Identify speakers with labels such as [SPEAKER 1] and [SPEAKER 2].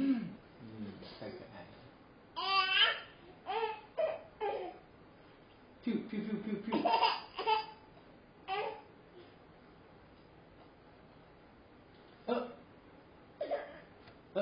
[SPEAKER 1] 嗯，太可爱了。啾啾啾啾啾。呃，呃。